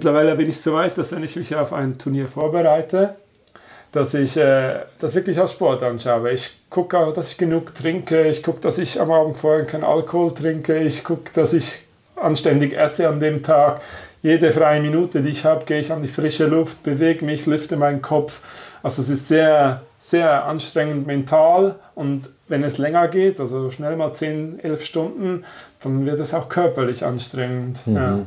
Mittlerweile bin ich so weit, dass wenn ich mich auf ein Turnier vorbereite, dass ich äh, das wirklich als Sport anschaue. Ich gucke auch, dass ich genug trinke. Ich gucke, dass ich am Abend vorher keinen Alkohol trinke. Ich gucke, dass ich anständig esse an dem Tag. Jede freie Minute, die ich habe, gehe ich an die frische Luft, bewege mich, lüfte meinen Kopf. Also es ist sehr, sehr anstrengend mental und wenn es länger geht, also schnell mal 10, 11 Stunden, dann wird es auch körperlich anstrengend. Mhm. Ja.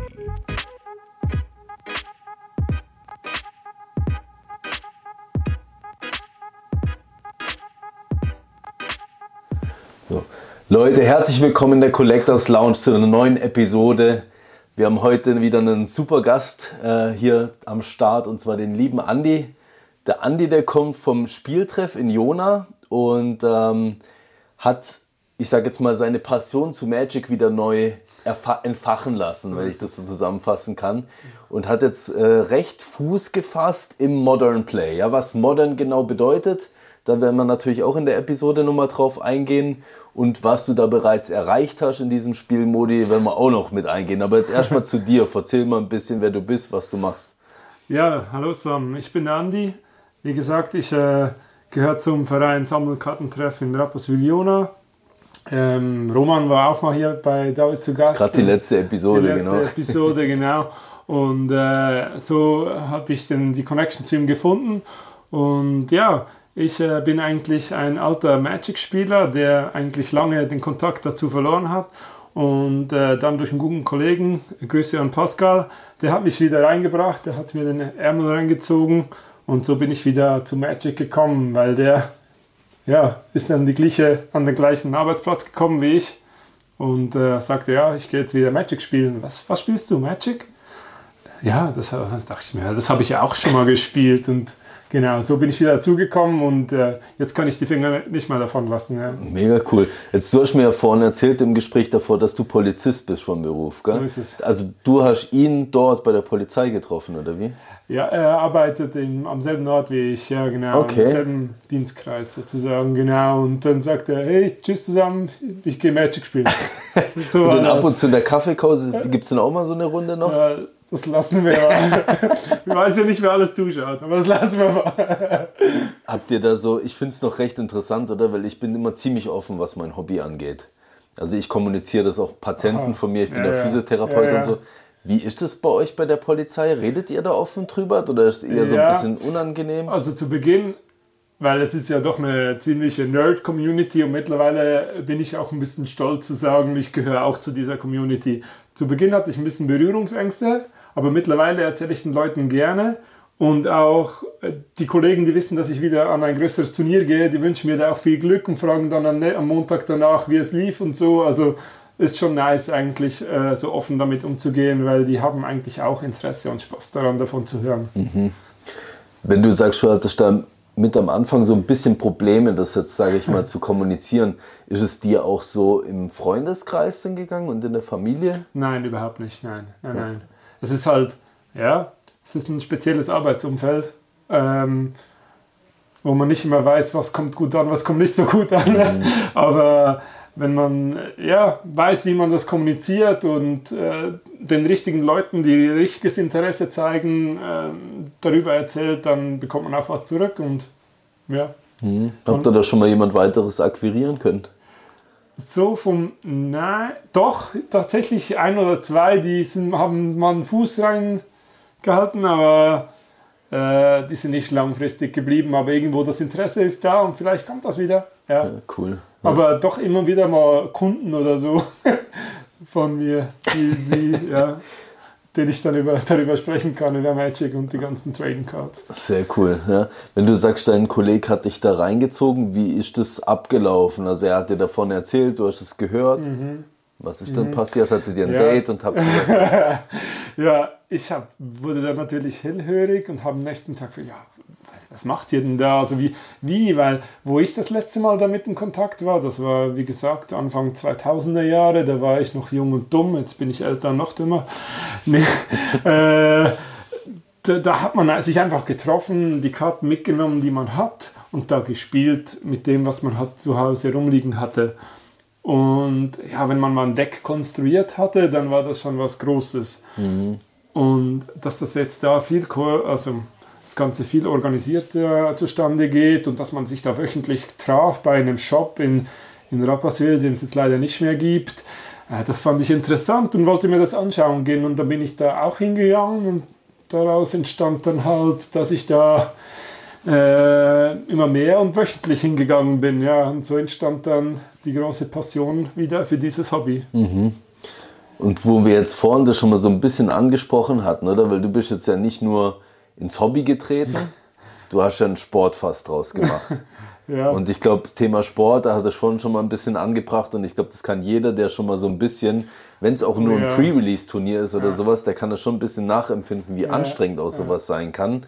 Leute, herzlich willkommen in der Collectors Lounge zu einer neuen Episode. Wir haben heute wieder einen super Gast äh, hier am Start und zwar den lieben Andi. Der Andi, der kommt vom Spieltreff in Jona und ähm, hat, ich sage jetzt mal, seine Passion zu Magic wieder neu entfachen lassen, wenn ich das so zusammenfassen kann. Und hat jetzt äh, recht Fuß gefasst im Modern Play. Ja, was Modern genau bedeutet, da werden wir natürlich auch in der Episode nochmal drauf eingehen. Und was du da bereits erreicht hast in diesem Spielmodi, werden wir auch noch mit eingehen. Aber jetzt erstmal zu dir. Erzähl mal ein bisschen, wer du bist, was du machst. Ja, hallo zusammen. Ich bin Andi. Wie gesagt, ich äh, gehöre zum Verein Sammelkartentreff in Rapperswil-Jona. Ähm, Roman war auch mal hier bei David zu Gast. Gerade die letzte Episode, die letzte genau. Episode, genau. Und äh, so habe ich dann die Connection zu ihm gefunden. Und ja, ich äh, bin eigentlich ein alter Magic-Spieler, der eigentlich lange den Kontakt dazu verloren hat. Und äh, dann durch einen guten Kollegen, Grüße an Pascal, der hat mich wieder reingebracht, der hat mir den Ärmel reingezogen und so bin ich wieder zu Magic gekommen, weil der ja, ist an, die gleiche, an den gleichen Arbeitsplatz gekommen wie ich und äh, sagte, ja, ich gehe jetzt wieder Magic spielen. Was, was spielst du, Magic? Ja, das, das dachte ich mir, das habe ich ja auch schon mal gespielt und Genau, so bin ich wieder dazugekommen und äh, jetzt kann ich die Finger nicht mehr davon lassen. Ja. Mega cool. Jetzt du hast mir ja vorhin erzählt im Gespräch davor, dass du Polizist bist vom Beruf, gell? So ist es. Also du hast ihn dort bei der Polizei getroffen, oder wie? Ja, er arbeitet im, am selben Ort wie ich, ja genau, okay. im selben Dienstkreis sozusagen, genau. Und dann sagt er, hey, tschüss zusammen, ich gehe Magic spielen. so und dann ab und zu in der Kaffeekause, gibt es dann auch mal so eine Runde noch? Ja, das lassen wir mal. ich weiß ja nicht, wer alles zuschaut, aber das lassen wir mal. Habt ihr da so, ich finde es noch recht interessant, oder? Weil ich bin immer ziemlich offen, was mein Hobby angeht. Also ich kommuniziere das auch Patienten Aha. von mir, ich bin ja, der Physiotherapeut ja, ja. und so. Wie ist das bei euch bei der Polizei? Redet ihr da offen drüber oder ist es eher so ein bisschen unangenehm? Also zu Beginn, weil es ist ja doch eine ziemliche Nerd-Community und mittlerweile bin ich auch ein bisschen stolz zu sagen, ich gehöre auch zu dieser Community. Zu Beginn hatte ich ein bisschen Berührungsängste, aber mittlerweile erzähle ich den Leuten gerne. Und auch äh, die Kollegen, die wissen, dass ich wieder an ein größeres Turnier gehe, die wünschen mir da auch viel Glück und fragen dann am Montag danach, wie es lief und so. Also ist schon nice eigentlich, äh, so offen damit umzugehen, weil die haben eigentlich auch Interesse und Spaß daran, davon zu hören. Mhm. Wenn du sagst, du hattest da mit am Anfang so ein bisschen Probleme, das jetzt, sage ich mal, zu kommunizieren. Ist es dir auch so im Freundeskreis denn gegangen und in der Familie? Nein, überhaupt nicht. Nein, nein, nein es ist halt, ja, es ist ein spezielles Arbeitsumfeld, ähm, wo man nicht immer weiß, was kommt gut an, was kommt nicht so gut an. Mhm. Aber wenn man ja, weiß, wie man das kommuniziert und äh, den richtigen Leuten, die richtiges Interesse zeigen, äh, darüber erzählt, dann bekommt man auch was zurück und ja. Mhm. Habt ihr da schon mal jemand weiteres akquirieren können? So vom, nein, doch, tatsächlich ein oder zwei, die sind, haben mal einen Fuß reingehalten, aber äh, die sind nicht langfristig geblieben, aber irgendwo das Interesse ist da und vielleicht kommt das wieder. Ja, ja cool. Ja. Aber doch immer wieder mal Kunden oder so von mir, die, die ja den ich dann über, darüber sprechen kann, über Magic und die ganzen Trading Cards. Sehr cool. Ja. Wenn du sagst, dein Kollege hat dich da reingezogen, wie ist das abgelaufen? Also er hat dir davon erzählt, du hast es gehört. Mhm. Was ist dann passiert? Hattet ihr ein Ja. Date und habt Ja, ich hab, wurde dann natürlich hellhörig und habe am nächsten Tag gefragt, ja, was, macht ihr denn da? Also wie, wie, weil wo ich das letzte Mal damit in Kontakt war, das war wie gesagt Anfang 2000er Jahre, da war ich noch jung und dumm, jetzt bin ich älter und noch dümmer. Nee, äh, da, da hat man sich einfach getroffen, die Karten mitgenommen, die man hat und da gespielt mit dem, was man hat zu Hause rumliegen hatte. Und ja, wenn man mal ein Deck konstruiert hatte, dann war das schon was Großes. Und dass das jetzt da viel, also das Ganze viel organisierter zustande geht und dass man sich da wöchentlich traf bei einem Shop in, in Rapperswil, den es jetzt leider nicht mehr gibt, äh, das fand ich interessant und wollte mir das anschauen gehen. Und dann bin ich da auch hingegangen und daraus entstand dann halt, dass ich da äh, immer mehr und wöchentlich hingegangen bin. Ja, und so entstand dann die große Passion wieder für dieses Hobby. Und wo wir jetzt vorhin das schon mal so ein bisschen angesprochen hatten, oder? Weil du bist jetzt ja nicht nur ins Hobby getreten, du hast ja einen Sport fast draus gemacht. Ja. Und ich glaube, das Thema Sport, da hat er schon schon mal ein bisschen angebracht und ich glaube, das kann jeder, der schon mal so ein bisschen, wenn es auch nur ein Ja. Pre-Release-Turnier ist oder sowas, der kann das schon ein bisschen nachempfinden, wie anstrengend auch sowas sein kann.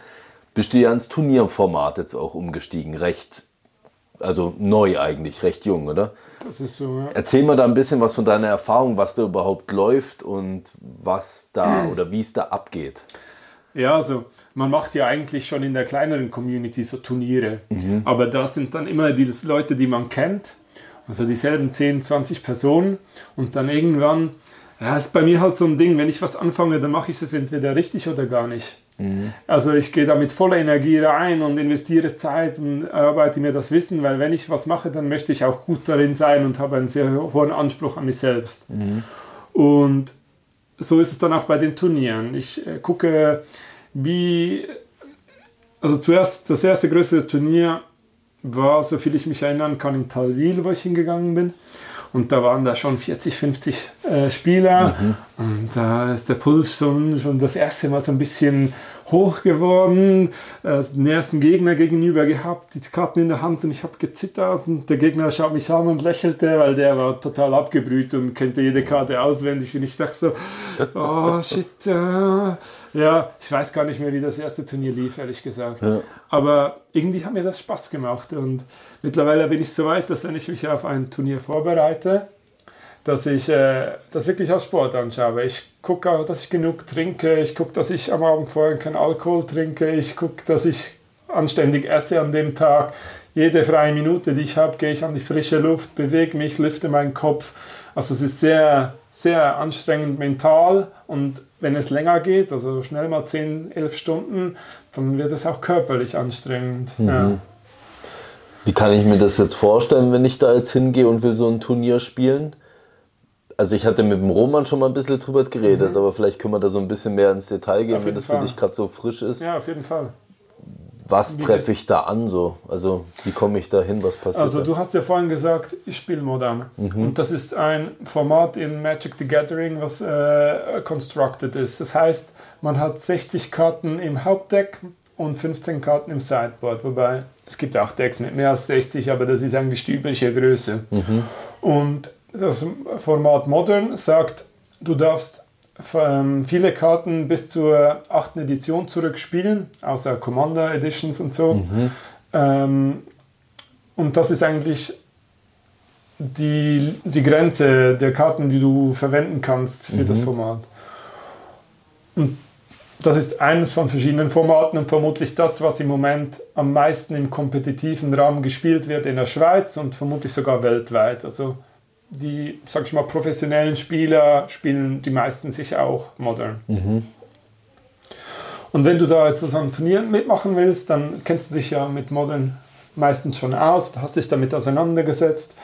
Bist du ja ins Turnierformat jetzt auch umgestiegen, recht, also neu eigentlich, recht jung, oder? das ist so. Ja. Erzähl mal da ein bisschen was von deiner Erfahrung, was da überhaupt läuft und was da oder wie es da abgeht. Ja, also man macht ja eigentlich schon in der kleineren Community so Turniere. Aber da sind dann immer die Leute, die man kennt. Also dieselben 10, 20 Personen. Und dann irgendwann, ja, ist bei mir halt so ein Ding, wenn ich was anfange, dann mache ich es entweder richtig oder gar nicht. Also ich gehe da mit voller Energie rein und investiere Zeit und erarbeite mir das Wissen, weil wenn ich was mache, dann möchte ich auch gut darin sein und habe einen sehr hohen Anspruch an mich selbst. Und so ist es dann auch bei den Turnieren. Ich äh, gucke, wie. Also zuerst, das erste größere Turnier war, soviel ich mich erinnern kann, in Talwil, wo ich hingegangen bin. Und da waren da schon 40, 50 äh, Spieler. Und da ist der Puls schon, schon das erste Mal so ein bisschen hoch geworden. Äh, den ersten Gegner gegenüber gehabt, die Karten in der Hand und ich habe gezittert. Und der Gegner schaut mich an und lächelte, weil der war total abgebrüht und kannte jede Karte auswendig. Und ich dachte so, oh shit. Äh. Ja, ich weiß gar nicht mehr, wie das erste Turnier lief, ehrlich gesagt. Ja. Aber irgendwie hat mir das Spaß gemacht und mittlerweile bin ich so weit, dass wenn ich mich auf ein Turnier vorbereite, dass ich äh, das wirklich als Sport anschaue. Ich gucke auch, dass ich genug trinke, ich gucke, dass ich am Abend vorher keinen Alkohol trinke, ich gucke, dass ich anständig esse an dem Tag. Jede freie Minute, die ich habe, gehe ich an die frische Luft, bewege mich, lüfte meinen Kopf. Also es ist sehr, sehr anstrengend mental und wenn es länger geht, also schnell mal 10, 11 Stunden, dann wird es auch körperlich anstrengend. Ja. Wie kann ich mir das jetzt vorstellen, wenn ich da jetzt hingehe und will so ein Turnier spielen? Also ich hatte mit dem Roman schon mal ein bisschen drüber geredet, aber vielleicht können wir da so ein bisschen mehr ins Detail gehen, Mhm. Wenn das für Fall. dich gerade so frisch ist. ja, auf jeden Fall. Was treffe ich da an so? Also wie komme ich da hin? Was passiert? Also da? du hast ja vorhin gesagt, ich spiele modern. Und das ist ein Format in Magic the Gathering, was äh, constructed ist. Das heißt, man hat 60 Karten im Hauptdeck und 15 Karten im Sideboard. Wobei es gibt auch Decks mit mehr als 60, aber das ist eigentlich die übliche Größe. Und das Format Modern sagt, du darfst ähm, viele Karten bis zur 8. Edition zurückspielen, außer Commander Editions und so. Ähm, und das ist eigentlich die, die Grenze der Karten, die du verwenden kannst für das Format. Und das ist eines von verschiedenen Formaten und vermutlich das, was im Moment am meisten im kompetitiven Rahmen gespielt wird in der Schweiz und vermutlich sogar weltweit. Also die, sag ich mal, professionellen Spieler spielen die meisten sich auch modern. Und wenn du da jetzt so ein Turnier mitmachen willst, dann kennst du dich ja mit Modern meistens schon aus, du hast dich damit auseinandergesetzt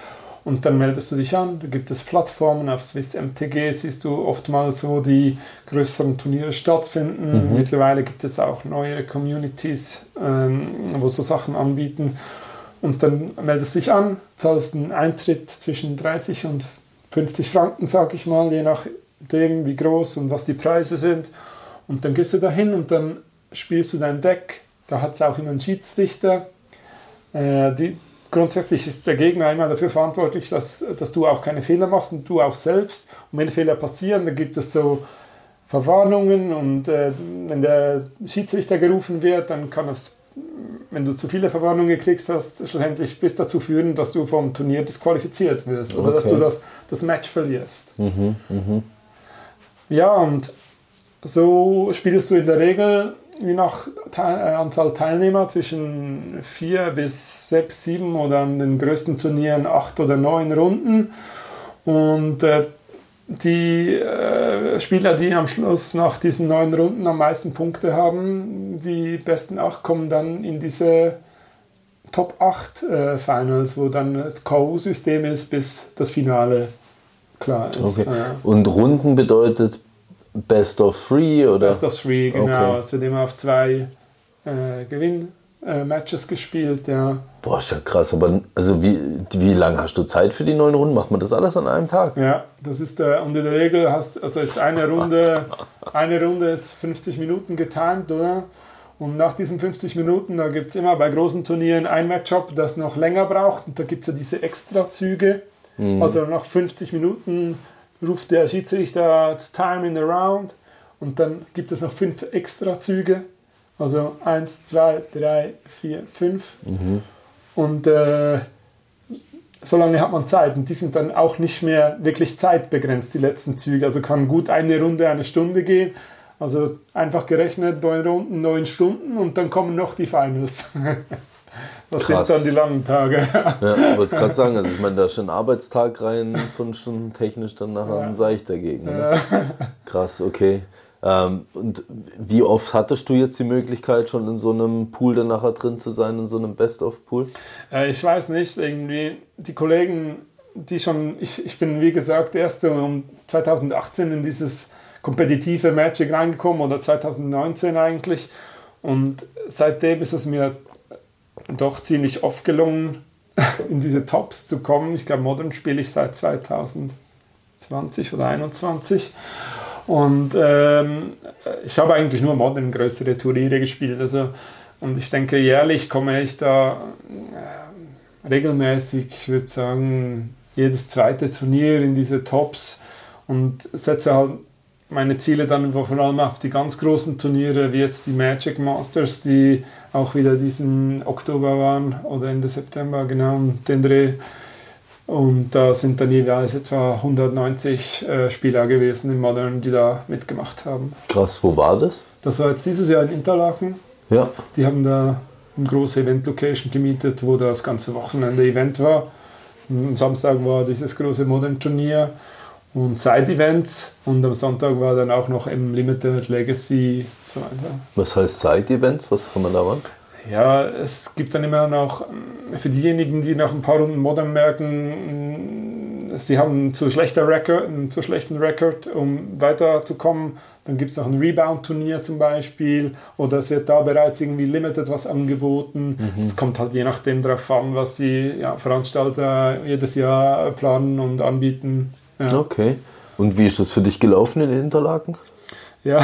und dann meldest du dich an. Da gibt es Plattformen, auf Swiss MTG siehst du oftmals so die größeren Turniere stattfinden. Mittlerweile gibt es auch neuere Communities, ähm, wo so Sachen anbieten. Und dann meldest du dich an, zahlst einen Eintritt zwischen 30 und 50 Franken, sag ich mal, je nachdem, wie groß und was die Preise sind. Und dann gehst du da hin und dann spielst du dein Deck. Da hat es auch immer einen Schiedsrichter. Äh, die grundsätzlich ist der Gegner immer dafür verantwortlich, dass, dass du auch keine Fehler machst und du auch selbst. Und wenn Fehler passieren, dann gibt es so Verwarnungen und äh, wenn der Schiedsrichter gerufen wird, dann kann es, wenn du zu viele Verwarnungen gekriegt hast, schlussendlich bis dazu führen, dass du vom Turnier disqualifiziert wirst oder dass du das, das Match verlierst. Mhm, mhm. Ja, und so spielst du in der Regel je nach Te äh, Anzahl Teilnehmer zwischen vier bis sechs, sieben oder an den größten Turnieren acht oder neun Runden. Und äh, die äh, Spieler, die am Schluss nach diesen neun Runden am meisten Punkte haben, die besten acht kommen dann in diese Top 8 äh, Finals, wo dann das K.O.-System ist, bis das Finale klar ist. Okay. Und Runden bedeutet Best of Three oder? Best of Three, genau. Okay. Es wird immer auf zwei äh, Gewinn-Matches äh, gespielt, ja. Boah, ist ja krass. Aber also wie, wie lange hast du Zeit für die neun Runden? Macht man das alles an einem Tag? Ja, das ist der, und in der Regel hast, also ist eine Runde, eine Runde ist 50 Minuten getimed, oder? Und nach diesen 50 Minuten, da gibt es immer bei großen Turnieren ein Matchup, das noch länger braucht. Und da gibt es ja diese Extrazüge. Mhm. Also nach 50 Minuten ruft der Schiedsrichter Time in the Round und dann gibt es noch fünf Extrazüge. Also eins, zwei, drei, vier, fünf. Mhm. Und äh, so lange hat man Zeit. Und die sind dann auch nicht mehr wirklich zeitbegrenzt, die letzten Züge. Also kann gut eine Runde, eine Stunde gehen. Also einfach gerechnet, neun Runden, neun Stunden und dann kommen noch die Finals. Das Krass. sind dann die langen Tage. ja, wollte gerade sagen, also ich meine, da ist schon ein Arbeitstag rein, fünf Stunden technisch, dann nachher ja. ein Seichter Gegner. Ne? Krass, okay. Ähm, und wie oft hattest du jetzt die Möglichkeit, schon in so einem Pool dann nachher drin zu sein, in so einem Best-of-Pool? Äh, ich weiß nicht, irgendwie die Kollegen, die schon, ich, ich bin wie gesagt erst um 2018 in dieses kompetitive Magic reingekommen oder 2019 eigentlich. Und seitdem ist es mir doch ziemlich oft gelungen, in diese Tops zu kommen. Ich glaube, Modern spiele ich seit 2020 oder 2021. Und ähm, ich habe eigentlich nur Modern größere Turniere gespielt. Also, und ich denke, jährlich komme ich da äh, regelmäßig, ich würde sagen, jedes zweite Turnier in diese Tops und setze halt meine Ziele dann vor allem auf die ganz großen Turniere, wie jetzt die Magic Masters, die auch wieder diesen Oktober waren oder Ende September, genau, den Dreh. Und da sind dann jeweils etwa 190 äh, Spieler gewesen im Modern, die da mitgemacht haben. Krass, wo war das? Das war jetzt dieses Jahr in Interlaken. Ja. Die haben da eine große Event-Location gemietet, wo das ganze Wochenende Event war. Am Samstag war dieses große Modern-Turnier und Side-Events und am Sonntag war dann auch noch im Limited Legacy so weiter. Was heißt Side-Events? Was kann man da machen? Ja, es gibt dann immer noch für diejenigen, die nach ein paar Runden Modern merken, sie haben einen zu, schlechter Record, einen zu schlechten Rekord, um weiterzukommen. Dann gibt es noch ein Rebound-Turnier zum Beispiel oder es wird da bereits irgendwie Limited was angeboten. Mhm. Es mhm. kommt halt je nachdem darauf an, was die ja, Veranstalter jedes Jahr planen und anbieten. Ja. Okay. Und wie ist das für dich gelaufen in Interlaken? Ja,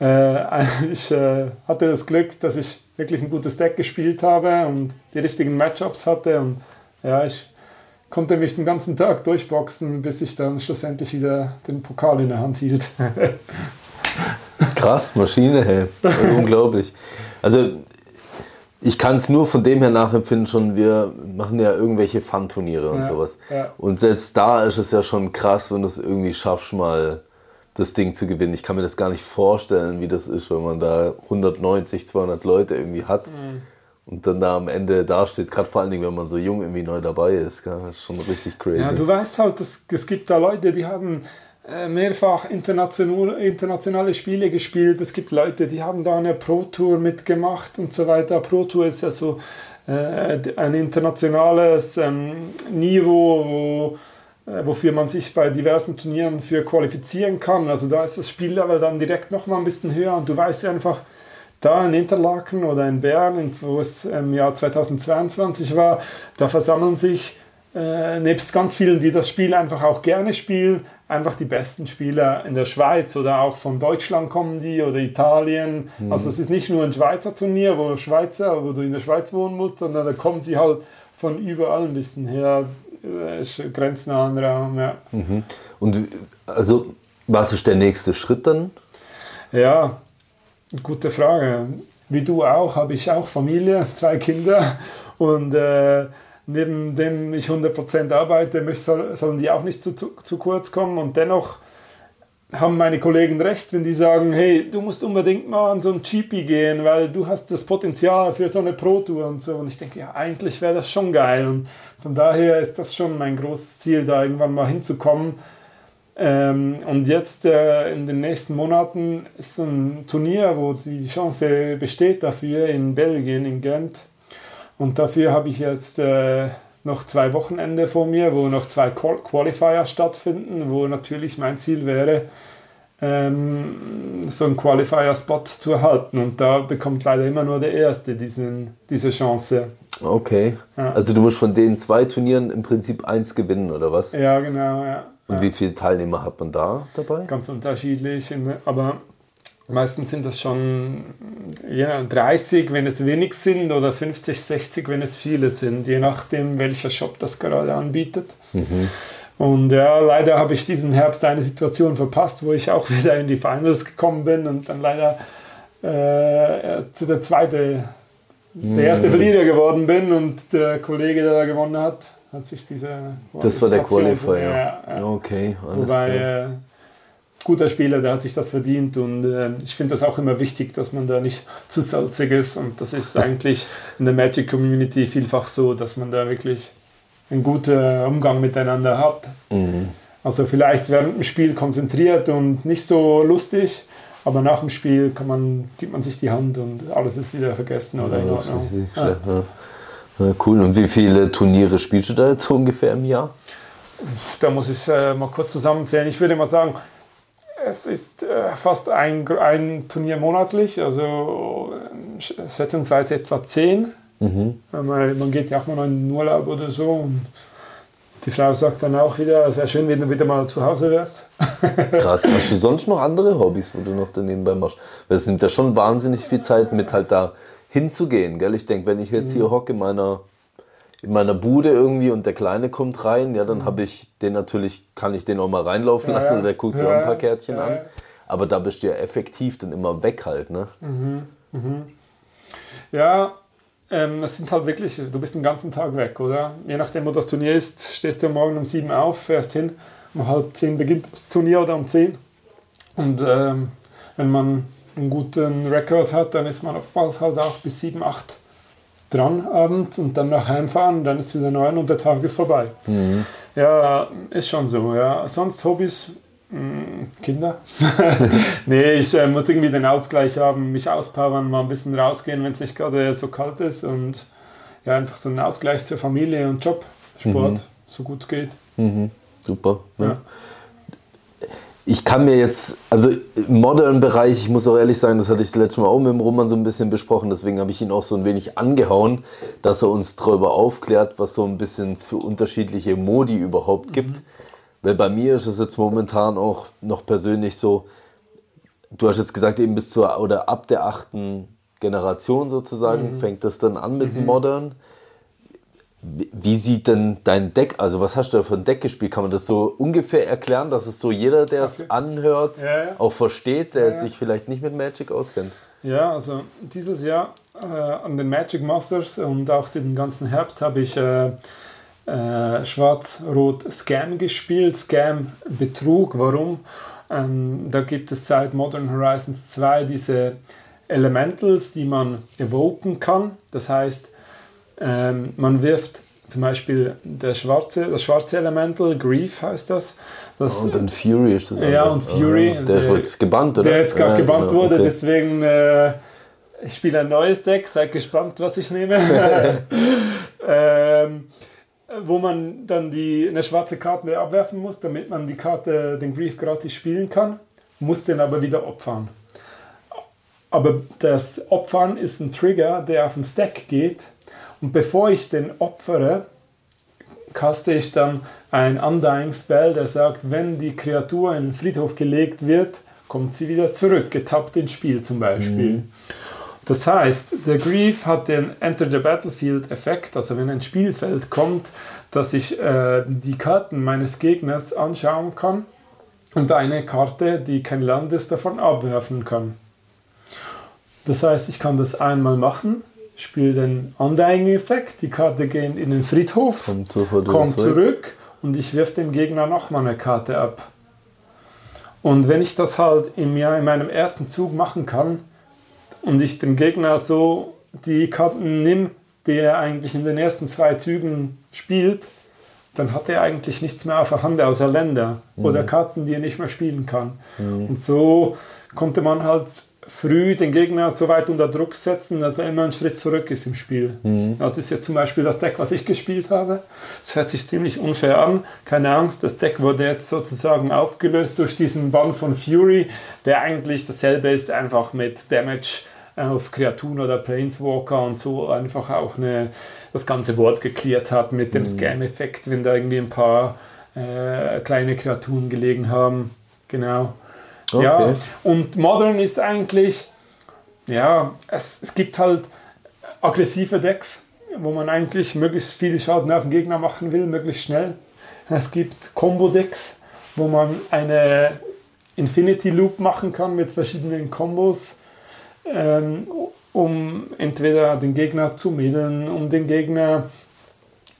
ich äh, hatte das Glück, dass ich wirklich ein gutes Deck gespielt habe und die richtigen Matchups hatte. Und ja, ich konnte mich den ganzen Tag durchboxen, bis ich dann schlussendlich wieder den Pokal in der Hand hielt. Krass, Maschine, hey. Unglaublich. Also ich kann es nur von dem her nachempfinden, schon wir machen ja irgendwelche Fun-Turniere und ja, sowas. Ja. Und selbst da ist es ja schon krass, wenn du es irgendwie schaffst, mal das Ding zu gewinnen. Ich kann mir das gar nicht vorstellen, wie das ist, wenn man da 190, 200 Leute irgendwie hat mhm. und dann da am Ende dasteht. Gerade vor allen Dingen, wenn man so jung irgendwie neu dabei ist. Das ist schon richtig crazy. Ja, du weißt halt, es, es gibt da Leute, die haben äh, mehrfach international, internationale Spiele gespielt. Es gibt Leute, die haben da eine Pro Tour mitgemacht und so weiter. Pro Tour ist ja so äh, ein internationales ähm, Niveau, wo, wofür man sich bei diversen Turnieren für qualifizieren kann. Also da ist das Spiellevel dann direkt noch mal ein bisschen höher und du weißt einfach, da in Interlaken oder in Bern, wo es im Jahr 2022 war, da versammeln sich äh, nebst ganz vielen, die das Spiel einfach auch gerne spielen, einfach die besten Spieler in der Schweiz oder auch von Deutschland kommen die oder Italien. Mhm. Also es ist nicht nur ein Schweizer Turnier, wo Schweizer, wo du in der Schweiz wohnen musst, sondern da kommen sie halt von überall ein bisschen her. Ist grenznaher Raum, ja. Mhm. Und also, was ist der nächste Schritt dann? Ja, gute Frage. Wie du auch, habe ich auch Familie, zwei Kinder und äh, neben dem ich 100% arbeite, sollen die auch nicht zu, zu, zu kurz kommen und dennoch haben meine Kollegen recht, wenn die sagen, hey, du musst unbedingt mal an so ein GP gehen, weil du hast das Potenzial für so eine Pro Tour und so. Und ich denke, ja, eigentlich wäre das schon geil. Und von daher ist das schon mein großes Ziel, da irgendwann mal hinzukommen. Ähm, und jetzt äh, in den nächsten Monaten ist ein Turnier, wo die Chance besteht dafür in Belgien, in Gent. Und dafür habe ich jetzt äh, noch zwei Wochenende vor mir, wo noch zwei Qualifier stattfinden, wo natürlich mein Ziel wäre, ähm, so einen Qualifier-Spot zu erhalten. Und da bekommt leider immer nur der Erste diesen, diese Chance. Okay. Ja. Also du musst von den zwei Turnieren im Prinzip eins gewinnen, oder was? Ja, genau, ja. Und ja. wie viele Teilnehmer hat man da dabei? Ganz unterschiedlich, aber Meistens sind das schon ja, 30, wenn es wenig sind, oder 50, 60, wenn es viele sind, je nachdem, welcher Shop das gerade anbietet. Mhm. Und ja, leider habe ich diesen Herbst eine Situation verpasst, wo ich auch wieder in die Finals gekommen bin und dann leider äh, zu der zweiten, mhm. der erste Verlierer geworden bin und der Kollege, der da gewonnen hat, hat sich diese. Das war der Qualifier. Ja, ja. Okay, alles Wobei, klar. Guter Spieler, der hat sich das verdient und äh, ich finde das auch immer wichtig, dass man da nicht zu salzig ist und das ist eigentlich in der Magic Community vielfach so, dass man da wirklich einen guten Umgang miteinander hat. Mhm. Also vielleicht während dem Spiel konzentriert und nicht so lustig, aber nach dem Spiel kann man, gibt man sich die Hand und alles ist wieder vergessen oder ja, in Ordnung. Ja. Ja, cool. Und wie viele Turniere spielst du da jetzt ungefähr im Jahr? Da muss ich äh, mal kurz zusammenzählen. Ich würde mal sagen, es ist äh, fast ein, ein Turnier monatlich, also äh, schätzungsweise etwa zehn. Mhm. Man, man, geht ja auch mal in den Urlaub oder so. Und die Frau sagt dann auch wieder, es wäre schön, wenn du wieder mal zu Hause wärst. Krass. Hast du sonst noch andere Hobbys, wo du noch daneben machst? Weil es nimmt ja schon wahnsinnig viel Zeit, mit halt da hinzugehen. Gell? Ich denke, wenn ich jetzt hier mhm. hocke in meiner in meiner Bude irgendwie und der Kleine kommt rein, ja, dann mhm. habe ich den natürlich, kann ich den auch mal reinlaufen lassen ja, und der guckt sich ja, auch ein paar Kärtchen ja, an. Aber da bist du ja effektiv dann immer weg halt, ne? Mhm, mhm. Ja, ähm, das sind halt wirklich, du bist den ganzen Tag weg, oder? Je nachdem, wo das Turnier ist, stehst du morgen um sieben auf, fährst hin, um halb zehn beginnt das Turnier oder um zehn. Und ähm, wenn man einen guten Rekord hat, dann ist man oftmals halt auch bis sieben, acht dran abends und dann nach heimfahren, dann ist wieder neun und der Tag ist vorbei. Mhm. Ja, ist schon so. Ja. Sonst Hobbys, hm, Kinder. nee, ich äh, muss irgendwie den Ausgleich haben, mich auspowern, mal ein bisschen rausgehen, wenn es nicht gerade so kalt ist und ja, einfach so einen Ausgleich zur Familie und Job, Sport, mhm. so gut es geht. Mhm. Super. Ne? Ja ich kann mir jetzt, also im modernen Bereich, ich muss auch ehrlich sagen, das hatte ich das letzte Mal auch mit dem Roman so ein bisschen besprochen, deswegen habe ich ihn auch so ein wenig angehauen, dass er uns darüber aufklärt, was so ein bisschen für unterschiedliche Modi überhaupt gibt. Mhm. Weil bei mir ist es jetzt momentan auch noch persönlich so, du hast jetzt gesagt, eben bis zur oder ab der achten Generation sozusagen mhm. fängt das dann an mit mhm. Modern. Wie sieht denn dein Deck, also was hast du da für ein Deck gespielt? Kann man das so ungefähr erklären, dass es so jeder, der okay. es anhört, ja, ja. auch versteht, der ja, sich vielleicht nicht mit Magic auskennt? Ja, also dieses Jahr äh, an den Magic Masters und auch den ganzen Herbst habe ich äh, äh, Schwarz-Rot Scam gespielt. Scam Betrug, warum? Ähm, da gibt es seit Modern Horizons 2 diese Elementals, die man evoken kann. Das heißt, ähm, man wirft zum Beispiel der schwarze, das schwarze Elemental, Grief heißt das. das und dann Fury ist das. Ja, und Fury. Ah, der, der ist jetzt gebannt, oder? Der jetzt gerade ja, gebannt genau, wurde, okay. deswegen äh, ich spiele ein neues Deck, seid gespannt, was ich nehme. ähm, wo man dann die, eine schwarze Karte abwerfen muss, damit man die Karte, den Grief gratis spielen kann, muss den aber wieder opfern. Aber das Opfern ist ein Trigger, der auf den Stack geht und bevor ich den opfere, caste ich dann ein Undying Spell, der sagt, wenn die Kreatur in den Friedhof gelegt wird, kommt sie wieder zurück, getappt ins Spiel zum Beispiel. Mhm. Das heißt, der Grief hat den Enter the Battlefield Effekt, also wenn ein Spielfeld kommt, dass ich äh, die Karten meines Gegners anschauen kann und eine Karte, die kein Land ist, davon abwerfen kann. Das heißt, ich kann das einmal machen, spiele den Undying-Effekt, die Karte geht in den Friedhof, Kommt kommt zurück. und ich wirf dem Gegner nochmal eine Karte ab. Und wenn ich das halt im Jahr in meinem ersten Zug machen kann und ich dem Gegner so die Karten nimm, die er eigentlich in den ersten zwei Zügen spielt, dann hat er eigentlich nichts mehr auf der Hand außer Länder oder Karten, die er nicht mehr spielen kann. Und so konnte man halt früh den Gegner so weit unter Druck setzen, dass er immer einen Schritt zurück ist im Spiel. Das ist jetzt zum Beispiel das Deck, was ich gespielt habe. Es hört sich ziemlich unfair an. Keine Angst, das Deck wurde jetzt sozusagen aufgelöst durch diesen Bann von Fury, der eigentlich dasselbe ist, einfach mit Damage auf Kreaturen oder Planeswalker und so einfach auch eine, das ganze Board geklärt hat mit dem Scam-Effekt, wenn da irgendwie ein paar äh, kleine Kreaturen gelegen haben. Genau. Ja, Okay. und Modern ist eigentlich, ja, es, es gibt halt aggressive Decks, wo man eigentlich möglichst viel Schaden auf den Gegner machen will, möglichst schnell. Es gibt Combo-Decks, wo man eine Infinity Loop machen kann mit verschiedenen Kombos, ähm, um entweder den Gegner zu middeln, um den Gegner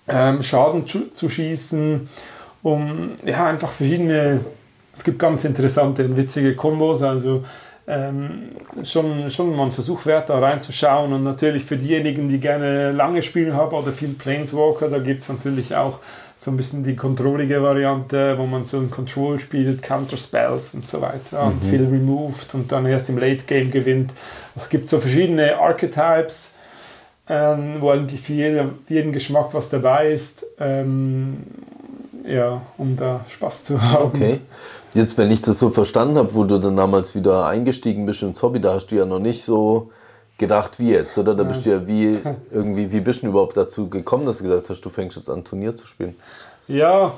ähm, Schaden zu, zu schießen, um ja einfach verschiedene. Es gibt ganz interessante und witzige Kombos, also ähm, schon, schon mal ein Versuch wert, da reinzuschauen. Und natürlich für diejenigen, die gerne lange spielen haben oder viel Planeswalker, da gibt es natürlich auch so ein bisschen die controllige Variante, wo man so ein Control spielt, Counter-Spells und so weiter, und viel removed und dann erst im Late Game gewinnt. Es gibt so verschiedene Archetypes, ähm, wo eigentlich für, jeder, für jeden Geschmack was dabei ist, ähm, ja, um da Spaß zu haben. Okay. Jetzt, wenn ich das so verstanden habe, wo du dann damals wieder eingestiegen bist ins Hobby, da hast du ja noch nicht so gedacht wie jetzt, oder? Da bist du ja wie irgendwie, wie bist du überhaupt dazu gekommen, dass du gesagt hast, du fängst jetzt an, Turnier zu spielen? Ja,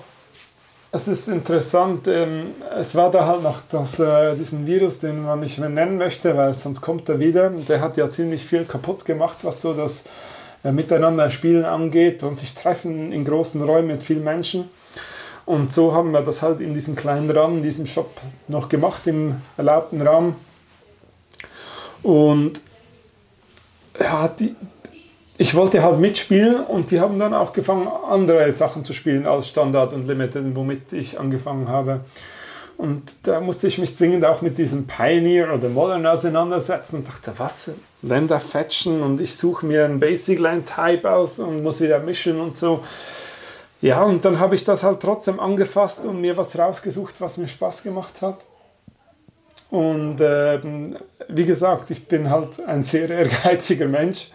es ist interessant. Ähm, es war da halt noch das, äh, diesen Virus, den man nicht mehr nennen möchte, weil sonst kommt er wieder. Der hat ja ziemlich viel kaputt gemacht, was so das äh, Miteinander Spielen angeht und sich treffen in großen Räumen mit vielen Menschen. Und so haben wir das halt in diesem kleinen Rahmen, in diesem Shop noch gemacht, im erlaubten Rahmen. Und ja, die, ich wollte halt mitspielen und die haben dann auch gefangen, andere Sachen zu spielen als Standard und Limited, womit ich angefangen habe. Und da musste ich mich zwingend auch mit diesem Pioneer oder Modern auseinandersetzen und dachte, was? Länder fetchen und ich suche mir einen Basic Line Type aus und muss wieder mischen und so. Ja, und dann habe ich das halt trotzdem angefasst und mir was rausgesucht, was mir Spaß gemacht hat. Und ähm, wie gesagt, ich bin halt ein sehr ehrgeiziger Mensch.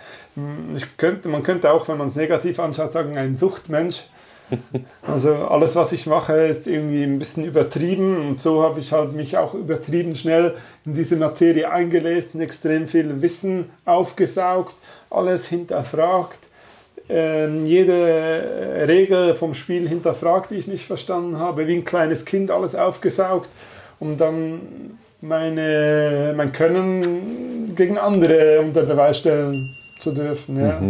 Ich könnte, man könnte auch, wenn man es negativ anschaut, sagen, ein Suchtmensch. Also alles, was ich mache, ist irgendwie ein bisschen übertrieben und so habe ich halt mich auch übertrieben schnell in diese Materie eingelesen, extrem viel Wissen aufgesaugt, alles hinterfragt, ähm, jede Regel vom Spiel hinterfragt, die ich nicht verstanden habe, wie ein kleines Kind alles aufgesaugt, um dann meine, mein Können gegen andere unter Beweis stellen zu dürfen. Ja.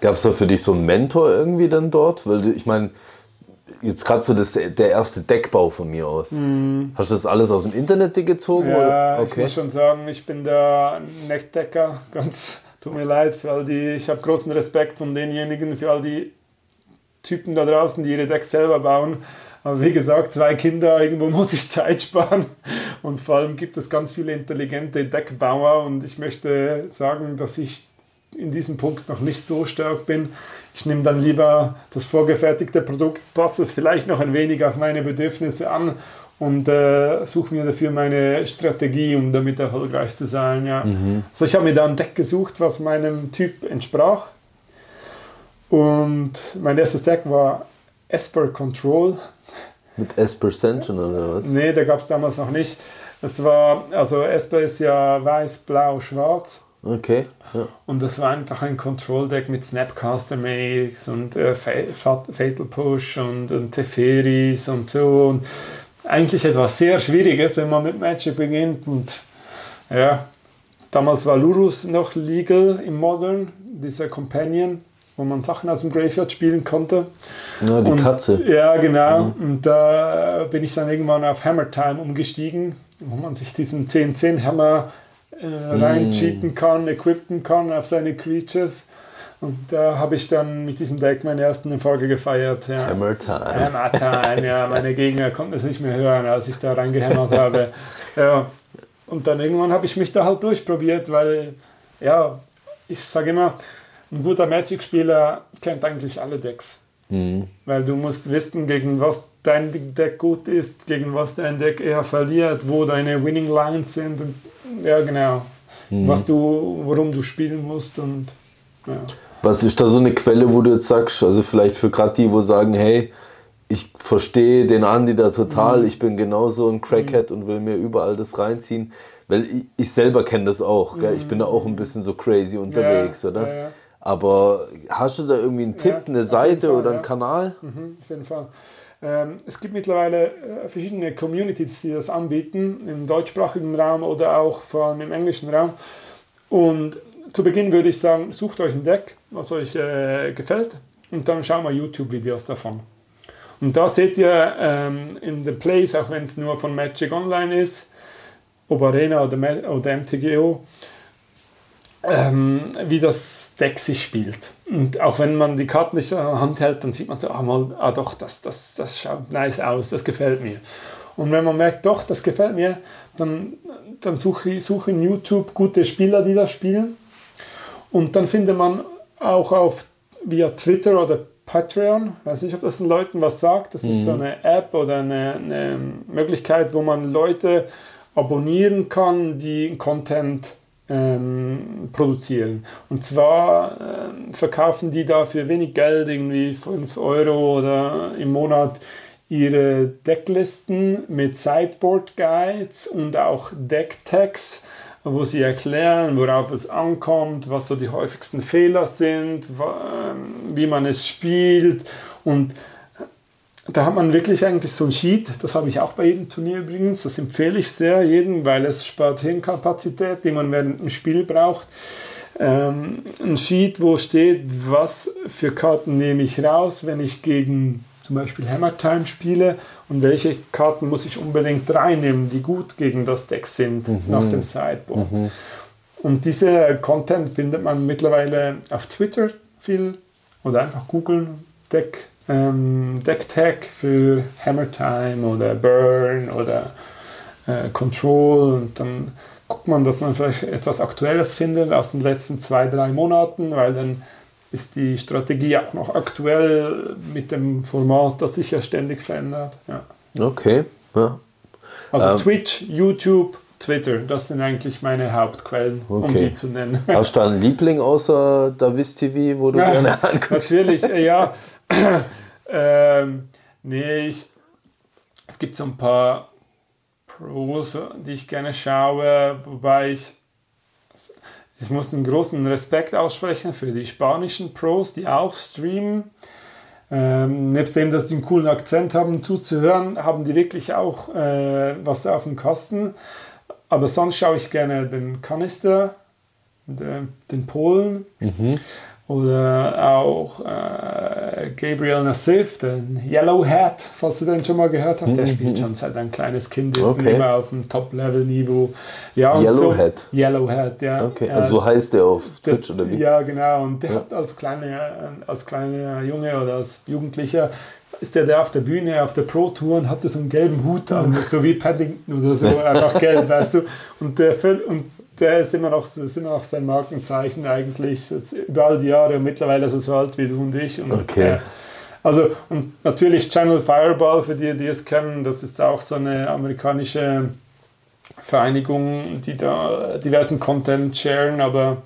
Gab es da für dich so einen Mentor irgendwie dann dort? Weil du, ich meine, jetzt gerade so das, der erste Deckbau von mir aus. Hast du das alles aus dem Internet gezogen? Mhm. Ja, oder? ich muss schon sagen, ich bin der Neckdecker. Ganz tut mir leid für all die. Ich habe großen Respekt von denjenigen, für all die Typen da draußen, die ihre Decks selber bauen. Aber wie gesagt, zwei Kinder, irgendwo muss ich Zeit sparen. Und vor allem gibt es ganz viele intelligente Deckbauer. Und ich möchte sagen, dass ich in diesem Punkt noch nicht so stark bin. Ich nehme dann lieber das vorgefertigte Produkt, passe es vielleicht noch ein wenig auf meine Bedürfnisse an und äh, suche mir dafür meine Strategie, um damit erfolgreich zu sein. Ja. Also ich habe mir da ein Deck gesucht, was meinem Typ entsprach. Und mein erstes Deck war Esper Control. Mit Aspercension oder was? Nee, da gab es damals noch nicht. Es war, also Esper ist ja weiß, blau, schwarz. Okay. Ja. Und das war einfach ein Control-Deck mit Snapcaster Maze und äh, Fa- Fa- Fatal Push und, und Teferis und so. Und eigentlich etwas sehr Schwieriges, wenn man mit Magic beginnt. Und ja, damals war Lurus noch legal im Modern, dieser Companion, wo man Sachen aus dem Graveyard spielen konnte. Ja, die und, Katze. Ja, genau. Mhm. Und da bin ich dann irgendwann auf Hammer Time umgestiegen, wo man sich diesen 10-10 Hammer äh, rein cheaten kann, equippen kann auf seine Creatures. Und da habe ich dann mit diesem Deck meinen ersten Erfolge gefeiert. Ja. Hammer Time. Hammer Time, ja. Meine Gegner konnten es nicht mehr hören, als ich da reingehämmert habe. Ja. Und dann irgendwann habe ich mich da halt durchprobiert, weil, ja, ich sage immer, ein guter Magic-Spieler kennt eigentlich alle Decks. Mhm. Weil du musst wissen, gegen was dein Deck gut ist, gegen was dein Deck eher verliert, wo deine Winning Lines sind und ja genau, mhm. was du, worum du spielen musst und ja. Was ist da so eine Quelle, wo du jetzt sagst, also vielleicht für gerade die, wo sagen, hey, ich verstehe den Andi da total, mhm. ich bin genauso ein Crackhead mhm. und will mir überall das reinziehen, weil ich, ich selber kenne das auch, mhm. ich bin da auch ein bisschen so crazy unterwegs, ja, oder? Ja, ja. Aber hast du da irgendwie einen Tipp, eine Seite Fall, oder einen Kanal? Mhm, auf jeden Fall. Ähm, es gibt mittlerweile äh, verschiedene Communities, die das anbieten, im deutschsprachigen Raum oder auch vor allem im englischen Raum. Und zu Beginn würde ich sagen, sucht euch ein Deck, was euch äh, gefällt und dann schaut mal YouTube-Videos davon. Und da seht ihr ähm, in den Plays, auch wenn es nur von Magic Online ist, ob Arena oder, oder MTGO, ähm, wie das Deck sich spielt. Und auch wenn man die Karten nicht in der Hand hält, dann sieht man so, ah, mal, ah doch, das, das, das schaut nice aus, das gefällt mir. Und wenn man merkt, doch, das gefällt mir, dann, dann suche ich suche in YouTube gute Spieler, die das spielen. Und dann findet man auch auf via Twitter oder Patreon, ich weiß nicht, ob das den Leuten was sagt, das mhm. ist so mhm. eine App oder eine, eine Möglichkeit, wo man Leute abonnieren kann, die Content ähm, produzieren. Und zwar ähm, verkaufen die da für wenig Geld, irgendwie 5 Euro oder im Monat, ihre Decklisten mit Sideboard Guides und auch Decktags, wo sie erklären, worauf es ankommt, was so die häufigsten Fehler sind, ähm, wie man es spielt und da hat man wirklich eigentlich so ein Sheet, das habe ich auch bei jedem Turnier übrigens, das empfehle ich sehr jedem, weil es spart Hirnkapazität, die man während dem Spiel braucht. Ähm, ein Sheet, wo steht, was für Karten nehme ich raus, wenn ich gegen zum Beispiel Hammer Time spiele und welche Karten muss ich unbedingt reinnehmen, die gut gegen das Deck sind mhm. nach dem Sideboard. Mhm. Und diese Content findet man mittlerweile auf Twitter viel oder einfach googeln, Deck ähm, Decktag für Hammer Time oder Burn oder äh, Control und dann guckt man, dass man vielleicht etwas Aktuelles findet aus den letzten zwei, drei Monaten, weil dann ist die Strategie auch noch aktuell mit dem Format, das sich ja ständig verändert. Ja. Okay. Ja. Also ähm. Twitch, YouTube, Twitter, das sind eigentlich meine Hauptquellen, okay. um die zu nennen. Hast du einen Liebling außer Davis TV, wo du ja, gerne anguckst? Natürlich, ja. Ähm, nee, ich, es gibt so ein paar Pros, die ich gerne schaue, wobei ich, ich muss einen großen Respekt aussprechen für die spanischen Pros, die auch streamen. Ähm, nebst dem, dass die einen coolen Akzent haben, zuzuhören, haben die wirklich auch äh, was auf dem Kasten. Aber sonst schaue ich gerne den Kanister, den, den Polen. Mhm. Oder auch äh, Gabriel Nassif, den Yellow Hat, falls du den schon mal gehört hast. Der mhm. spielt schon seit ein kleines Kind, ist okay. immer auf dem Top-Level-Niveau. Ja, Yellow so, Hat? Yellow Hat, ja. Okay, also so heißt der auf das, Twitch oder wie? Ja, genau. Und der ja. hat als kleiner, als kleiner Junge oder als Jugendlicher ist der, der auf der Bühne, auf der Pro-Tour und hatte so einen gelben Hut an, so wie Paddington oder so, einfach gelb, weißt du. Und der, und der ist immer noch, ist immer noch sein Markenzeichen eigentlich. über all die Jahre und mittlerweile ist er so alt wie du und ich. Und, okay. Äh, also, und natürlich Channel Fireball, für die, die es kennen, das ist auch so eine amerikanische Vereinigung, die da diversen Content sharen, aber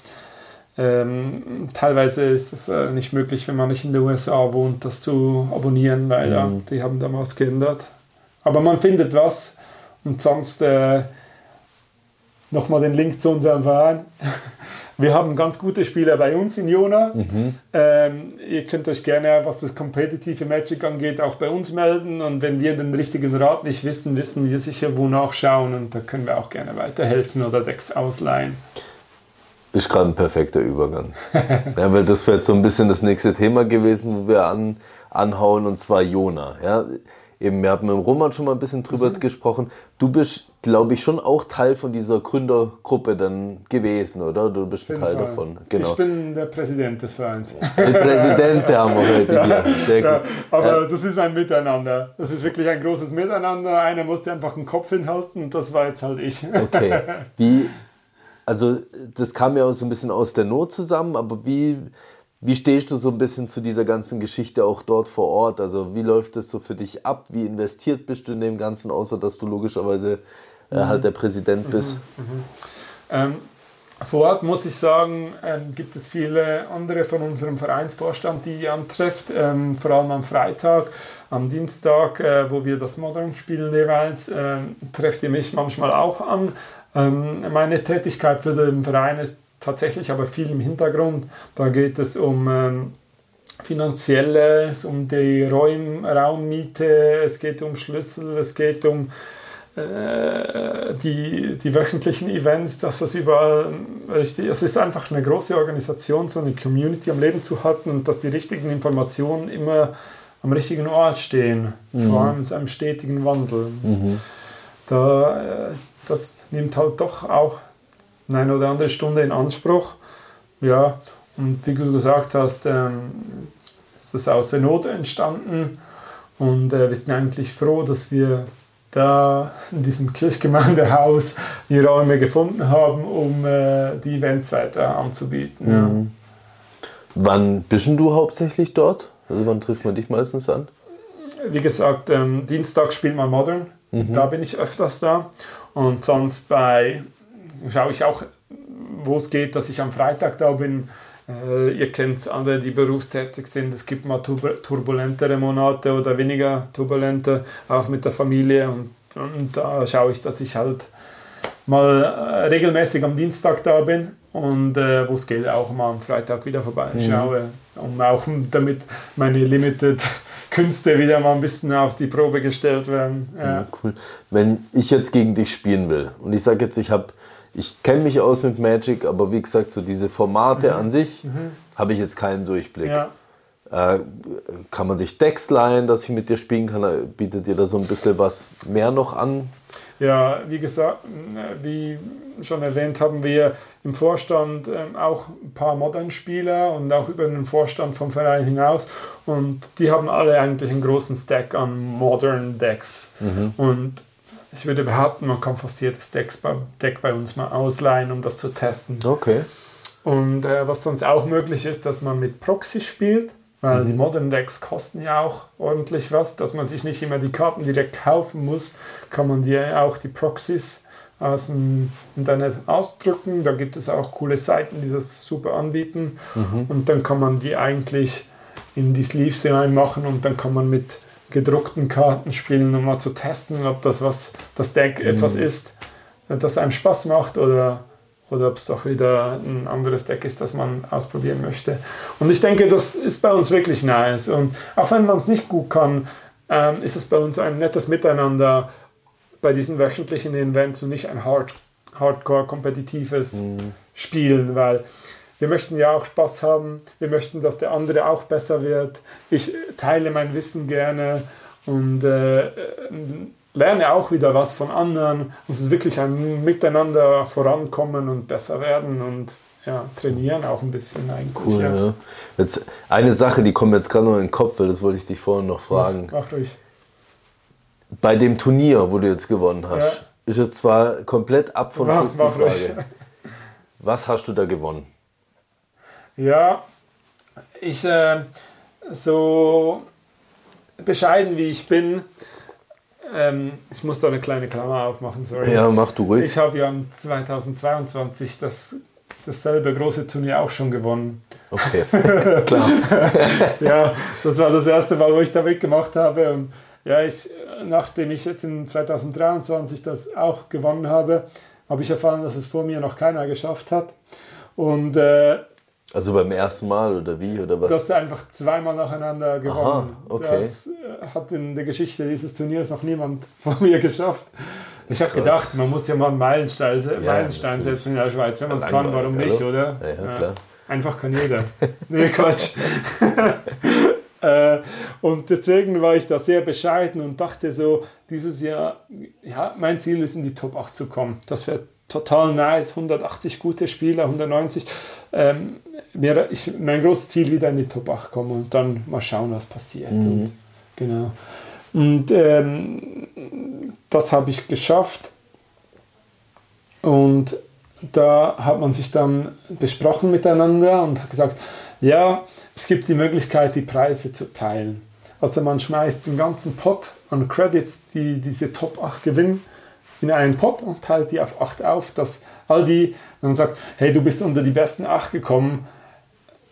ähm, teilweise ist es äh, nicht möglich, wenn man nicht in den USA wohnt, das zu abonnieren, weil mhm. ja, die haben damals geändert. Aber man findet was und sonst äh, nochmal den Link zu unserem Verein. Wir haben ganz gute Spieler bei uns in Jona. Mhm. Ähm, ihr könnt euch gerne, was das kompetitive Magic angeht, auch bei uns melden. Und wenn wir den richtigen Rat nicht wissen, wissen wir sicher, wo nachschauen. Und da können wir auch gerne weiterhelfen oder Decks ausleihen. Ist gerade ein perfekter Übergang. ja, weil das wäre so ein bisschen das nächste Thema gewesen, wo wir an, anhauen, und zwar Jona. Ja, eben, wir haben mit Roman schon mal ein bisschen drüber mhm. gesprochen. Du bist, glaube ich, schon auch Teil von dieser Gründergruppe dann gewesen, oder? Du bist ein Teil Fall. davon. Genau. Ich bin der Präsident des Vereins. Der Präsident haben wir heute hier. Sehr gut. Ja, aber ja. das ist ein Miteinander. Das ist wirklich ein großes Miteinander. Einer musste einfach den Kopf hinhalten und das war jetzt halt ich. Okay. Wie, also das kam ja auch so ein bisschen aus der Not zusammen, aber wie wie stehst du so ein bisschen zu dieser ganzen Geschichte auch dort vor Ort? Also wie läuft es so für dich ab? Wie investiert bist du in dem Ganzen, außer dass du logischerweise äh, mhm. halt der Präsident bist? Mhm. Mhm. Ähm, vor Ort muss ich sagen, ähm, gibt es viele andere von unserem Vereinsvorstand, die ihr antrefft, ähm, vor allem am Freitag, am Dienstag, äh, wo wir das Modern spielen jeweils, äh, trefft ihr mich manchmal auch an. Ähm, meine Tätigkeit für den Verein ist tatsächlich aber viel im Hintergrund. Da geht es um ähm, Finanzielles, um die Räum, Raummiete, es geht um Schlüssel, es geht um äh, die, die wöchentlichen Events, dass das überall richtig, es ist einfach eine große Organisation, so eine Community am Leben zu halten und dass die richtigen Informationen immer am richtigen Ort stehen, mhm. vor allem in einem stetigen Wandel. Mhm. Da, äh, das nimmt halt doch auch eine oder andere Stunde in Anspruch. Ja, und wie du gesagt hast, ähm, ist das aus der Not entstanden. Und äh, wir sind eigentlich froh, dass wir da in diesem Kirchgemeindehaus die Räume gefunden haben, um äh, die Events weiter anzubieten. Ja. Mhm. Wann bist du hauptsächlich dort? Also wann trifft man dich meistens an? Wie gesagt, ähm, Dienstag spielt man Modern. Mhm. Da bin ich öfters da. Und sonst bei schaue ich auch, wo es geht, dass ich am Freitag da bin. Äh, ihr kennt andere, die berufstätig sind. Es gibt mal turbulentere Monate oder weniger turbulente, auch mit der Familie. Und, und da schaue ich, dass ich halt mal äh, regelmäßig am Dienstag da bin und äh, wo es geht, auch mal am Freitag wieder vorbeischaue, mhm. um auch damit meine Limited Künste wieder mal ein bisschen auf die Probe gestellt werden. Ja. ja cool. Wenn ich jetzt gegen dich spielen will und ich sage jetzt, ich habe ich kenne mich aus mit Magic, aber wie gesagt, so diese Formate mhm. an sich mhm. habe ich jetzt keinen Durchblick. Ja. Äh, kann man sich Decks leihen, dass ich mit dir spielen kann? Bietet dir da so ein bisschen was mehr noch an? Ja, wie gesagt, wie schon erwähnt, haben wir im Vorstand ähm, auch ein paar Modern-Spieler und auch über den Vorstand vom Verein hinaus. Und die haben alle eigentlich einen großen Stack an Modern Decks. Mhm. Und ich würde behaupten, man kann fast jedes Deck bei, Deck bei uns mal ausleihen, um das zu testen. Okay. Und äh, was sonst auch möglich ist, dass man mit Proxy spielt, weil mhm. die Modern Decks kosten ja auch ordentlich was, dass man sich nicht immer die Karten direkt kaufen muss, kann man die auch die Proxys aus dem Internet ausdrücken. Da gibt es auch coole Seiten, die das super anbieten. Mhm. Und dann kann man die eigentlich in die Sleeves reinmachen und dann kann man mit gedruckten Karten spielen, um mal zu testen, ob das was das Deck mhm. etwas ist, das einem Spaß macht oder, oder ob es doch wieder ein anderes Deck ist, das man ausprobieren möchte. Und ich denke, das ist bei uns wirklich nice. Und auch wenn man es nicht gut kann, ähm, ist es bei uns ein nettes Miteinander bei diesen wöchentlichen Events und nicht ein Hard Hardcore-kompetitives mhm. Spielen, weil wir möchten ja auch Spaß haben, wir möchten, dass der andere auch besser wird. Ich teile mein Wissen gerne und äh, lerne auch wieder was von anderen. Es ist wirklich ein Miteinander vorankommen und besser werden und ja, trainieren auch ein bisschen eigentlich. Cool, ja. Ja. Jetzt eine Sache, die kommt mir jetzt gerade noch in den Kopf, weil das wollte ich dich vorhin noch fragen. Mach, mach ruhig. Bei dem Turnier, wo du jetzt gewonnen hast, ja. ist jetzt zwar komplett ab von Schuss die Frage. Was hast du da gewonnen? Ja, ich, äh, so bescheiden wie ich bin, ähm, ich muss da eine kleine Klammer aufmachen, sorry. Ja, mach du ruhig. Ich habe ja 2022 das, dasselbe große Turnier auch schon gewonnen. Okay, klar. ja, das war das erste Mal, wo ich da mitgemacht habe. Und ja, ich, nachdem ich jetzt in 2023 das auch gewonnen habe, habe ich erfahren, dass es vor mir noch keiner geschafft hat. Und äh, also beim ersten Mal oder wie oder was? Du hast einfach zweimal nacheinander gewonnen. Aha, okay. Das äh, hat in der Geschichte dieses Turniers noch niemand vor mir geschafft. Ich habe gedacht, man muss ja mal einen Meilenstein, Meilenstein natürlich. setzen in der Schweiz. Wenn man es Ja, kann, warum nicht, oder? oder? Ja, ja, klar. Einfach kann jeder. nee, Quatsch. Äh, und deswegen war ich da sehr bescheiden und dachte so, dieses Jahr, ja, mein Ziel ist in die Top 8 zu kommen. Das wäre total nice, 180 gute Spieler, 190. Ähm, mir, ich, mein großes Ziel wieder in die Top 8 kommen und dann mal schauen, was passiert. Und, genau. Und ähm, das habe ich geschafft. Und da hat man sich dann besprochen miteinander und hat gesagt, ja, es gibt die Möglichkeit, die Preise zu teilen. Also man schmeißt den ganzen Pot an Credits, die diese Top 8 gewinnen, in einen Pot und teilt die auf 8 auf, dass all die, man sagt, hey, du bist unter die besten 8 gekommen,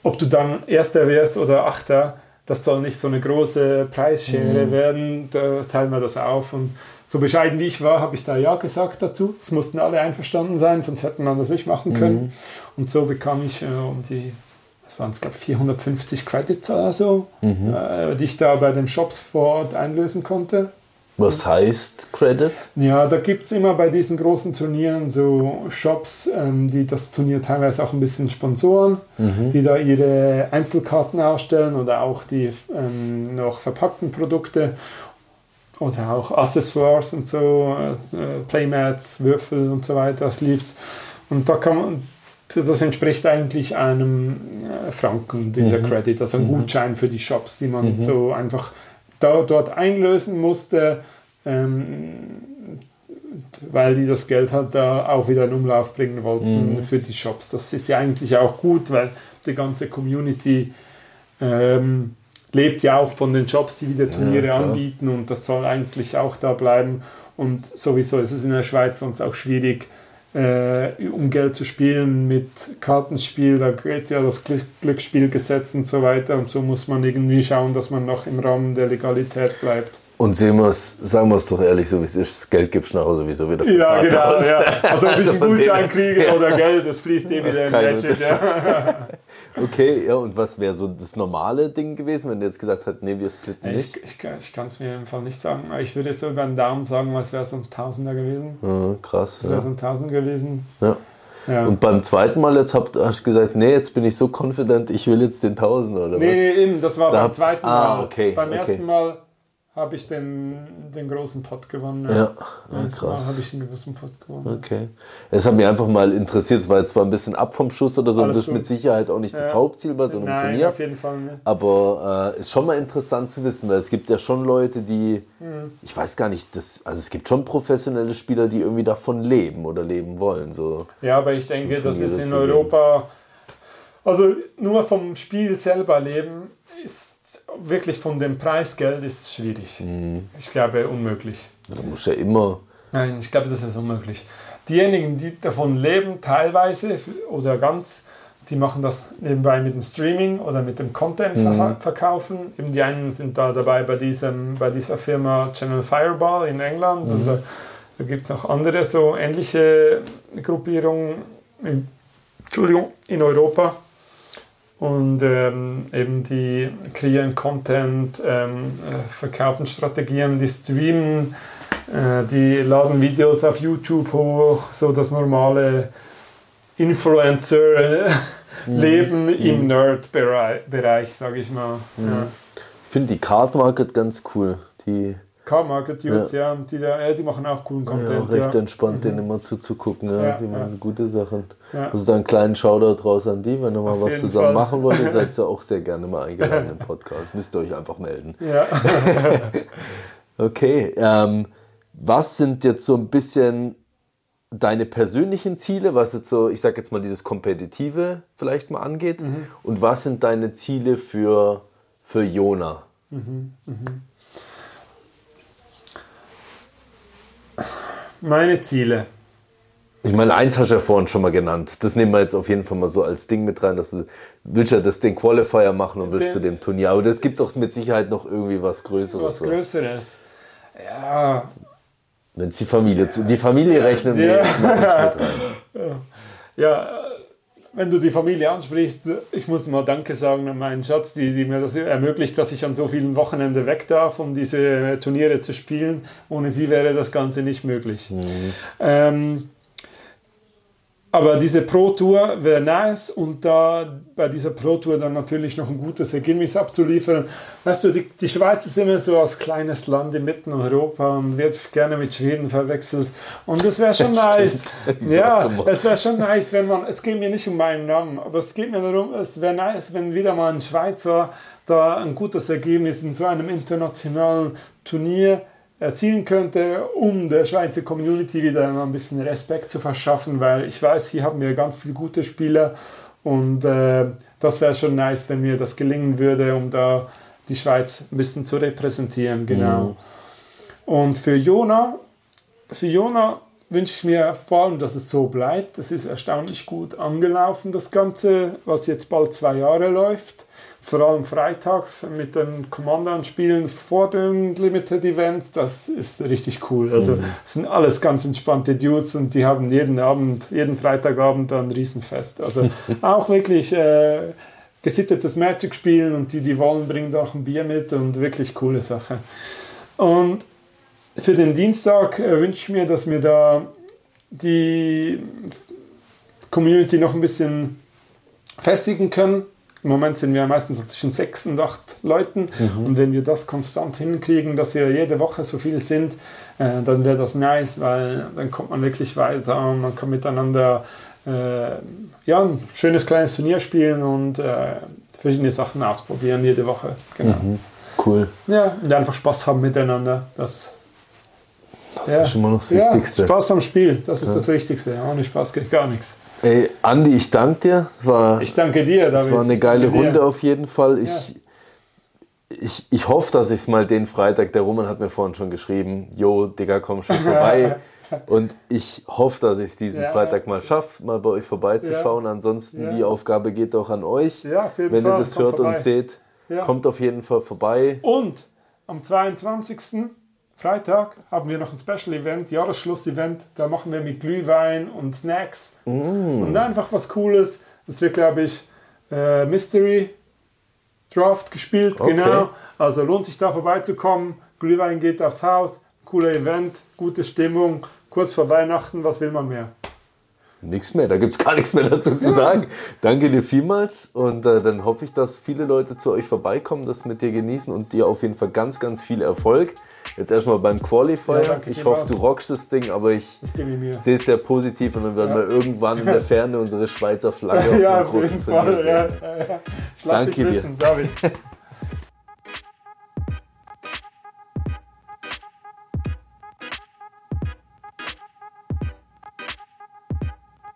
ob du dann Erster wärst oder Achter, das soll nicht so eine große Preisschere werden, da teilen wir das auf. Und so bescheiden wie ich war, habe ich da Ja gesagt dazu. Es mussten alle einverstanden sein, sonst hätten wir das nicht machen können. Und so bekam ich äh, um die, was waren es, glaube 450 Credits oder so, äh, die ich da bei den Shops vor Ort einlösen konnte. Was heißt Credit? Ja, da gibt es immer bei diesen großen Turnieren so Shops, ähm, die das Turnier teilweise auch ein bisschen sponsoren, die da ihre Einzelkarten ausstellen oder auch die ähm, noch verpackten Produkte oder auch Accessoires und so, äh, Playmats, Würfel und so weiter, Sleeves. Und da kann man, das entspricht eigentlich einem äh, Franken, dieser Credit, also ein Gutschein für die Shops, die man so einfach dort einlösen musste, ähm, weil die das Geld halt da auch wieder in Umlauf bringen wollten für die Shops. Das ist ja eigentlich auch gut, weil die ganze Community ähm, lebt ja auch von den Shops, die wieder Turniere klar. anbieten und das soll eigentlich auch da bleiben. Und sowieso ist es in der Schweiz sonst auch schwierig, äh, um Geld zu spielen mit Kartenspiel. Da gilt ja das Glück Glücksspielgesetz und so weiter. Und so muss man irgendwie schauen, dass man noch im Rahmen der Legalität bleibt. Und sehen wir's, sagen wir es doch ehrlich, so wie es ist, das Geld gibst du nachher sowieso wieder. Ja, Karten genau. Ja. Also ob ich einen von dem Gutschein kriege oder Geld, das fließt eh wieder in. Ja. Okay, ja, und was wäre so das normale Ding gewesen, wenn du jetzt gesagt hättest, nee, wir splitten nicht? Ich, ich, ich kann es mir im Fall nicht sagen. aber Ich würde so über den Daumen sagen, was wäre so ein Tausender gewesen. Ja, krass. Das wäre Ja. so ein Tausend gewesen. Ja. Ja. Und beim zweiten Mal jetzt habt, hast du gesagt, nee, jetzt bin ich so confident, ich will jetzt den Tausender oder Nee, nee, eben, das war Da beim hab- zweiten Ah, Mal. okay, beim okay. ersten Mal habe ich den, den großen Pot gewonnen. Ja, ja Mal krass. habe ich den großen Pot gewonnen. Okay. Es hat mich einfach mal interessiert, es war jetzt zwar ein bisschen ab vom Schuss oder so, Alles das ist mit Sicherheit auch nicht das Ja. Hauptziel bei so einem Nein, Turnier. auf jeden Fall nicht. Aber äh, ist schon mal interessant zu wissen, weil es gibt ja schon Leute, die, Mhm. ich weiß gar nicht, das, also es gibt schon professionelle Spieler, die irgendwie davon leben oder leben wollen. So. Ja, aber ich denke, das ist in Europa, also nur vom Spiel selber leben, ist wirklich von dem Preisgeld ist schwierig. Mhm. Ich glaube, unmöglich. Da muss ja immer, Nein, ich glaube, das ist unmöglich. Diejenigen, die davon leben, teilweise oder ganz, die machen das nebenbei mit dem Streaming oder mit dem Content verha- verkaufen. Eben die einen sind da dabei bei, diesem, bei dieser Firma Channel Fireball in England und da, da gibt es noch andere so ähnliche Gruppierungen in, Entschuldigung, in Europa. Und ähm, eben die kreieren Content, ähm, äh, verkaufen Strategien, die streamen, äh, die laden Videos auf YouTube hoch, so das normale Influencer-Leben im Nerd-Bereich, sage ich mal. Ja. ich finde die Card Market ganz cool. Die Car-Market Dudes, ja, die, da, ja, die machen auch coolen ja, Content. recht Ja, entspannt, denen immer zuzugucken. Ja, Ja, die machen gute Sachen. Also da einen kleinen Shoutout raus an die, wenn ihr mal Auf was zusammen Fall. machen wollt, ihr seid ja auch sehr gerne mal eingeladen im Podcast. Müsst ihr euch einfach melden. ja. Okay, ähm, was sind jetzt so ein bisschen deine persönlichen Ziele, was jetzt so, ich sag jetzt mal dieses Kompetitive vielleicht mal angeht Mhm. und was sind deine Ziele für, für Jona? Meine Ziele. Ich meine, eins hast du ja vorhin schon mal genannt. Das nehmen wir jetzt auf jeden Fall mal so als Ding mit rein, dass du willst ja das den Qualifier machen und willst Den- zu dem Turnier. Aber es gibt doch mit Sicherheit noch irgendwie was Größeres. Was. Größeres. Ja, Wenn die Familie, die Familie rechnen wir Ja. mal nicht mit rein. Ja, wenn du die Familie ansprichst, ich muss mal Danke sagen an meinen Schatz, die, die mir das ermöglicht, dass ich an so vielen Wochenenden weg darf, um diese Turniere zu spielen. Ohne sie wäre das Ganze nicht möglich. Mhm. Ähm, aber diese Pro Tour wäre nice und da bei dieser Pro Tour dann natürlich noch ein gutes Ergebnis abzuliefern. Weißt du, die, die Schweiz ist immer so als kleines Land in mitten Europa und wird gerne mit Schweden verwechselt. Und das wäre schon nice. ja, es wäre schon nice, wenn man, es geht mir nicht um meinen Namen, aber es geht mir darum, es wäre nice, wenn wieder mal ein Schweizer da ein gutes Ergebnis in so einem internationalen Turnier erzielen könnte, um der Schweizer Community wieder ein bisschen Respekt zu verschaffen, weil ich weiß, hier haben wir ganz viele gute Spieler und äh, das wäre schon nice, wenn mir das gelingen würde, um da die Schweiz ein bisschen zu repräsentieren, genau. Mhm. Und für Jona, für Jona wünsche ich mir vor allem, dass es so bleibt. Das ist erstaunlich gut angelaufen, das Ganze, was jetzt bald zwei Jahre läuft vor allem freitags mit den Commandant-Spielen vor den Limited Events, das ist richtig cool. Also mhm. sind alles ganz entspannte Dudes und die haben jeden Abend, jeden Freitagabend ein Riesenfest. Also auch wirklich äh, gesittetes Magic spielen und die, die wollen, bringen auch ein Bier mit und wirklich coole Sache. Und für den Dienstag äh, wünsche ich mir, dass wir da die Community noch ein bisschen festigen können im Moment sind wir meistens zwischen sechs und acht Leuten mhm. und wenn wir das konstant hinkriegen, dass wir jede Woche so viel sind, äh, dann wäre das nice, weil dann kommt man wirklich weiter und man kann miteinander äh, ja, ein schönes kleines Turnier spielen und äh, verschiedene Sachen ausprobieren jede Woche. Genau. Mhm. Cool. Ja, und einfach Spaß haben miteinander. Das, das ja, ist schon mal noch das Wichtigste. Ja, Spaß am Spiel, das ist ja. das Wichtigste. Ohne Spaß geht gar nichts. Ey, Andi, ich danke dir. War, ich danke dir, David. Es war eine geile Runde dir. auf jeden Fall. Ich, ja. ich, ich hoffe, dass ich es mal den Freitag, der Roman hat mir vorhin schon geschrieben, Jo, Digga, komm schon vorbei. Und ich hoffe, dass ich es diesen ja. Freitag mal schaffe, mal bei euch vorbeizuschauen. Ja. Ansonsten, die Aufgabe geht auch an euch. Wenn Fall. ihr das kommt hört vorbei. und seht, kommt auf jeden Fall vorbei. Und am 22. Freitag haben wir noch ein Special Event, Jahresschluss-Event. Da machen wir mit Glühwein und Snacks mm. und einfach was Cooles. Das wird, glaube ich, äh, Mystery Draft gespielt. Okay. Genau. Also lohnt sich da vorbeizukommen. Glühwein geht aufs Haus. Cooler Event, gute Stimmung. Kurz vor Weihnachten, was will man mehr? Nichts mehr, da gibt es gar nichts mehr dazu zu sagen. Danke dir vielmals und äh, dann hoffe ich, dass viele Leute zu euch vorbeikommen, das mit dir genießen und dir auf jeden Fall ganz, ganz viel Erfolg. Jetzt erstmal beim Qualifier. Ja, ich hoffe, du rockst das Ding, aber ich, ich sehe es sehr positiv und dann werden ja. wir irgendwann in der Ferne unsere Schweizer Flagge ja, auf dem großen Turnier sehen. Ja, ja, Danke dir. Wissen,